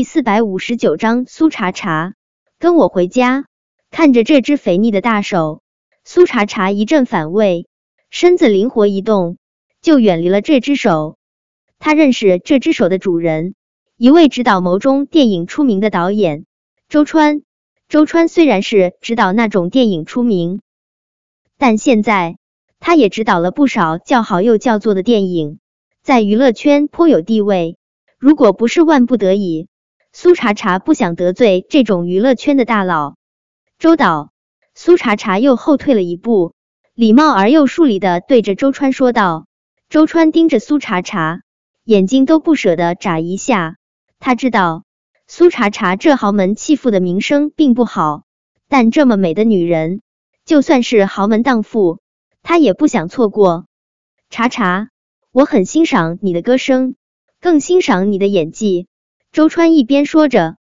第四百五十九章苏茶茶，跟我回家。看着这只肥腻的大手，苏茶茶一阵反胃，身子灵活一动，就远离了这只手。他认识这只手的主人，一位指导某种电影出名的导演周川。周川虽然是指导那种电影出名，但现在他也指导了不少叫好又叫座的电影，在娱乐圈颇有地位。如果不是万不得已，苏茶茶不想得罪这种娱乐圈的大佬。周导，苏茶茶又后退了一步，礼貌而又疏离的对着周川说道。周川盯着苏茶茶，眼睛都不舍得眨一下。他知道苏茶茶这豪门弃妇的名声并不好，但这么美的女人，就算是豪门荡妇，他也不想错过。茶茶，我很欣赏你的歌声，更欣赏你的演技。周川一边说着。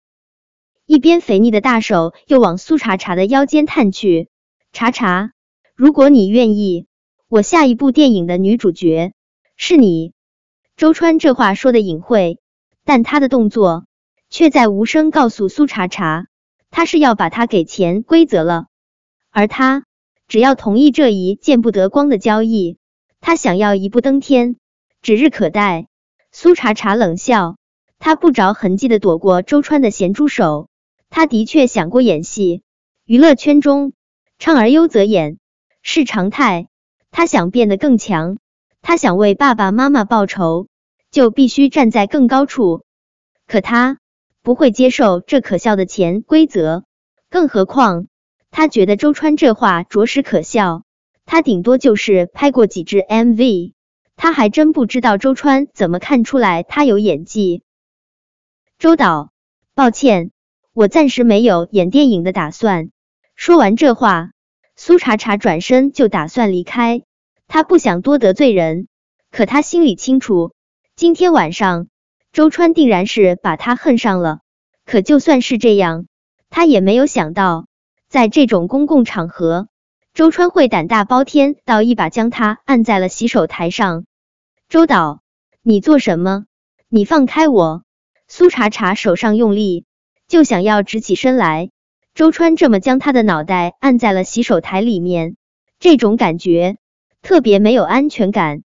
一边肥腻的大手又往苏茶茶的腰间探去，茶茶，如果你愿意，我下一部电影的女主角是你。周川这话说的隐晦，但他的动作却在无声告诉苏茶茶，他是要把他给潜规则了。而他只要同意这一见不得光的交易，他想要一步登天，指日可待。苏茶茶冷笑，他不着痕迹的躲过周川的咸猪手。他的确想过演戏，娱乐圈中唱而优则演是常态。他想变得更强，他想为爸爸妈妈报仇，就必须站在更高处。可他不会接受这可笑的潜规则，更何况他觉得周川这话着实可笑。他顶多就是拍过几支 MV，他还真不知道周川怎么看出来他有演技。周导，抱歉。我暂时没有演电影的打算。说完这话，苏茶茶转身就打算离开。他不想多得罪人，可他心里清楚，今天晚上周川定然是把他恨上了。可就算是这样，他也没有想到，在这种公共场合，周川会胆大包天到一把将他按在了洗手台上。周导，你做什么？你放开我！苏茶茶手上用力。就想要直起身来，周川这么将他的脑袋按在了洗手台里面，这种感觉特别没有安全感。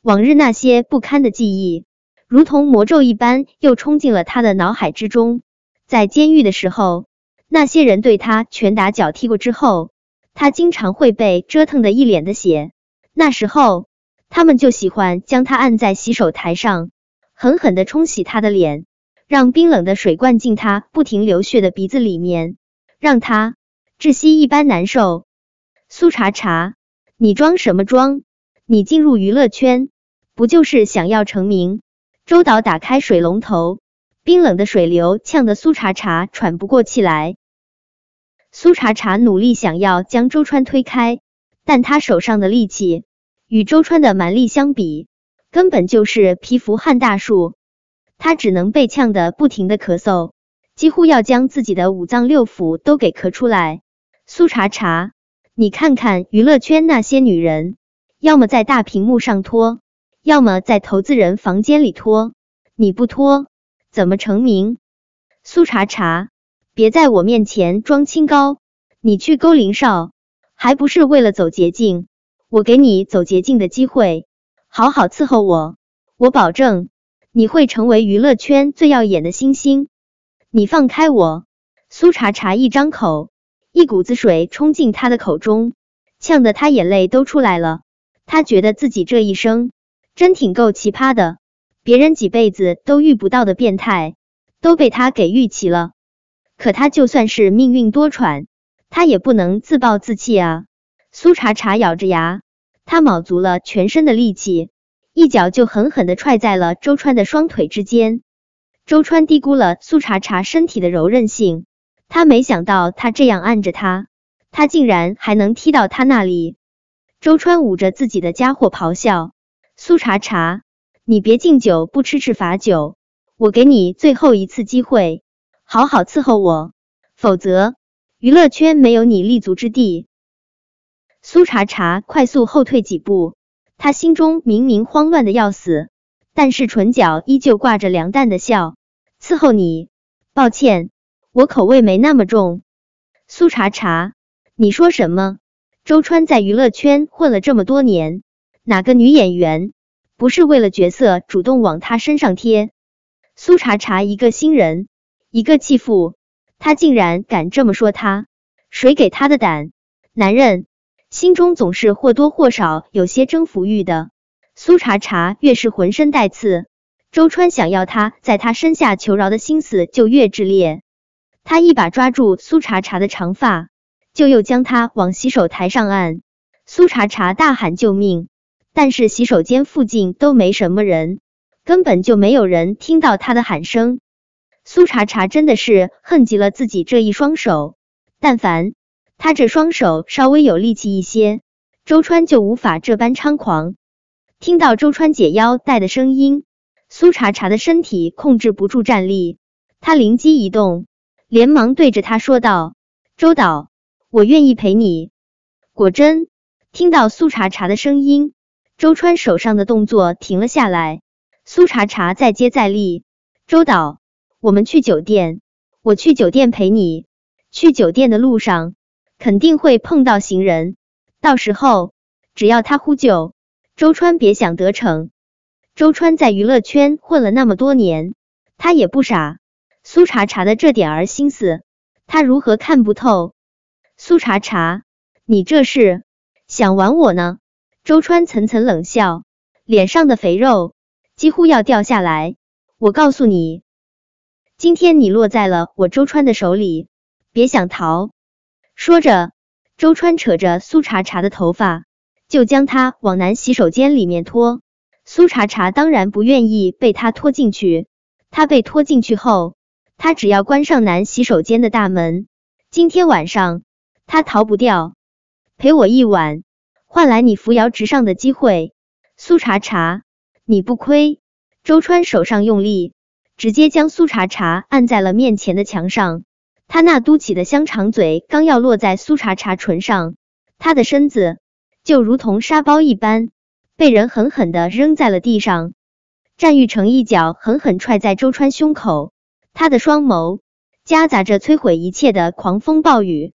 往日那些不堪的记忆，如同魔咒一般，又冲进了他的脑海之中。在监狱的时候，那些人对他拳打脚踢过之后，他经常会被折腾的一脸的血。那时候，他们就喜欢将他按在洗手台上，狠狠的冲洗他的脸。让冰冷的水灌进他不停流血的鼻子里面，让他窒息一般难受。苏茶茶，你装什么装？你进入娱乐圈不就是想要成名？周导打开水龙头，冰冷的水流呛得苏茶茶喘不过气来。苏茶茶努力想要将周川推开，但他手上的力气与周川的蛮力相比，根本就是蚍蜉撼大树。他只能被呛得不停的咳嗽，几乎要将自己的五脏六腑都给咳出来。苏茶茶，你看看娱乐圈那些女人，要么在大屏幕上脱，要么在投资人房间里脱，你不脱怎么成名？苏茶茶，别在我面前装清高，你去勾林少还不是为了走捷径？我给你走捷径的机会，好好伺候我，我保证。你会成为娱乐圈最耀眼的星星。你放开我！苏茶茶一张口，一股子水冲进他的口中，呛得他眼泪都出来了。他觉得自己这一生真挺够奇葩的，别人几辈子都遇不到的变态，都被他给遇齐了。可他就算是命运多舛，他也不能自暴自弃啊！苏茶茶咬着牙，他卯足了全身的力气。一脚就狠狠的踹在了周川的双腿之间。周川低估了苏茶茶身体的柔韧性，他没想到他这样按着他，他竟然还能踢到他那里。周川捂着自己的家伙咆哮：“苏茶茶，你别敬酒不吃吃罚酒，我给你最后一次机会，好好伺候我，否则娱乐圈没有你立足之地。”苏茶茶快速后退几步。他心中明明慌乱的要死，但是唇角依旧挂着凉淡的笑。伺候你，抱歉，我口味没那么重。苏茶茶，你说什么？周川在娱乐圈混了这么多年，哪个女演员不是为了角色主动往他身上贴？苏茶茶一个新人，一个弃妇，他竟然敢这么说他？谁给他的胆？男人心中总是或多或少有些征服欲的。苏茶茶越是浑身带刺，周川想要他在他身下求饶的心思就越炽烈。他一把抓住苏茶茶的长发。就又将他往洗手台上按，苏茶茶大喊救命，但是洗手间附近都没什么人，根本就没有人听到他的喊声。苏茶茶真的是恨极了自己这一双手，但凡他这双手稍微有力气一些，周川就无法这般猖狂。听到周川解腰带的声音，苏茶茶的身体控制不住站立，他灵机一动，连忙对着他说道：“周导。”我愿意陪你。果真，听到苏茶茶的声音，周川手上的动作停了下来。苏茶茶再接再厉，周导，我们去酒店，我去酒店陪你。去酒店的路上肯定会碰到行人，到时候只要他呼救，周川别想得逞。周川在娱乐圈混了那么多年，他也不傻，苏茶茶的这点儿心思，他如何看不透？苏茶茶，你这是想玩我呢？周川层层冷笑，脸上的肥肉几乎要掉下来。我告诉你，今天你落在了我周川的手里，别想逃。说着，周川扯着苏茶茶的头发，就将她往男洗手间里面拖。苏茶茶当然不愿意被他拖进去。他被拖进去后，他只要关上男洗手间的大门，今天晚上。他逃不掉，陪我一晚，换来你扶摇直上的机会。苏茶茶，你不亏。周川手上用力，直接将苏茶茶按在了面前的墙上。他那嘟起的香肠嘴刚要落在苏茶茶唇上，他的身子就如同沙包一般，被人狠狠的扔在了地上。战玉成一脚狠狠踹在周川胸口，他的双眸夹杂着摧毁一切的狂风暴雨。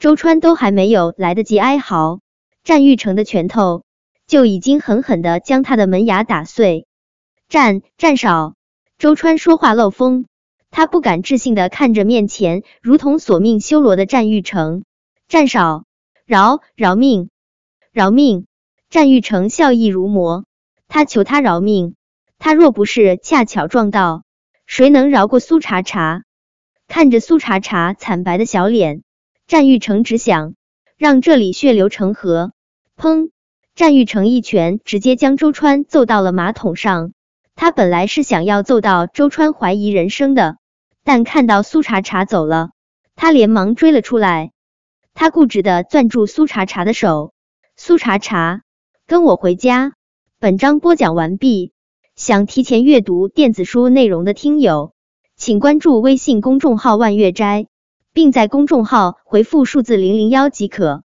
周川都还没有来得及哀嚎，战玉成的拳头就已经狠狠的将他的门牙打碎。战战少，周川说话漏风，他不敢置信的看着面前如同索命修罗的战玉成。战少，饶饶命，饶命！战玉成笑意如魔，他求他饶命。他若不是恰巧撞到，谁能饶过苏茶茶？看着苏茶茶惨白的小脸。战玉成只想让这里血流成河。砰！战玉成一拳直接将周川揍到了马桶上。他本来是想要揍到周川怀疑人生的，但看到苏茶茶走了，他连忙追了出来。他固执的攥住苏茶茶的手。苏茶茶，跟我回家。本章播讲完毕。想提前阅读电子书内容的听友，请关注微信公众号万月斋。并在公众号回复数字零零幺即可。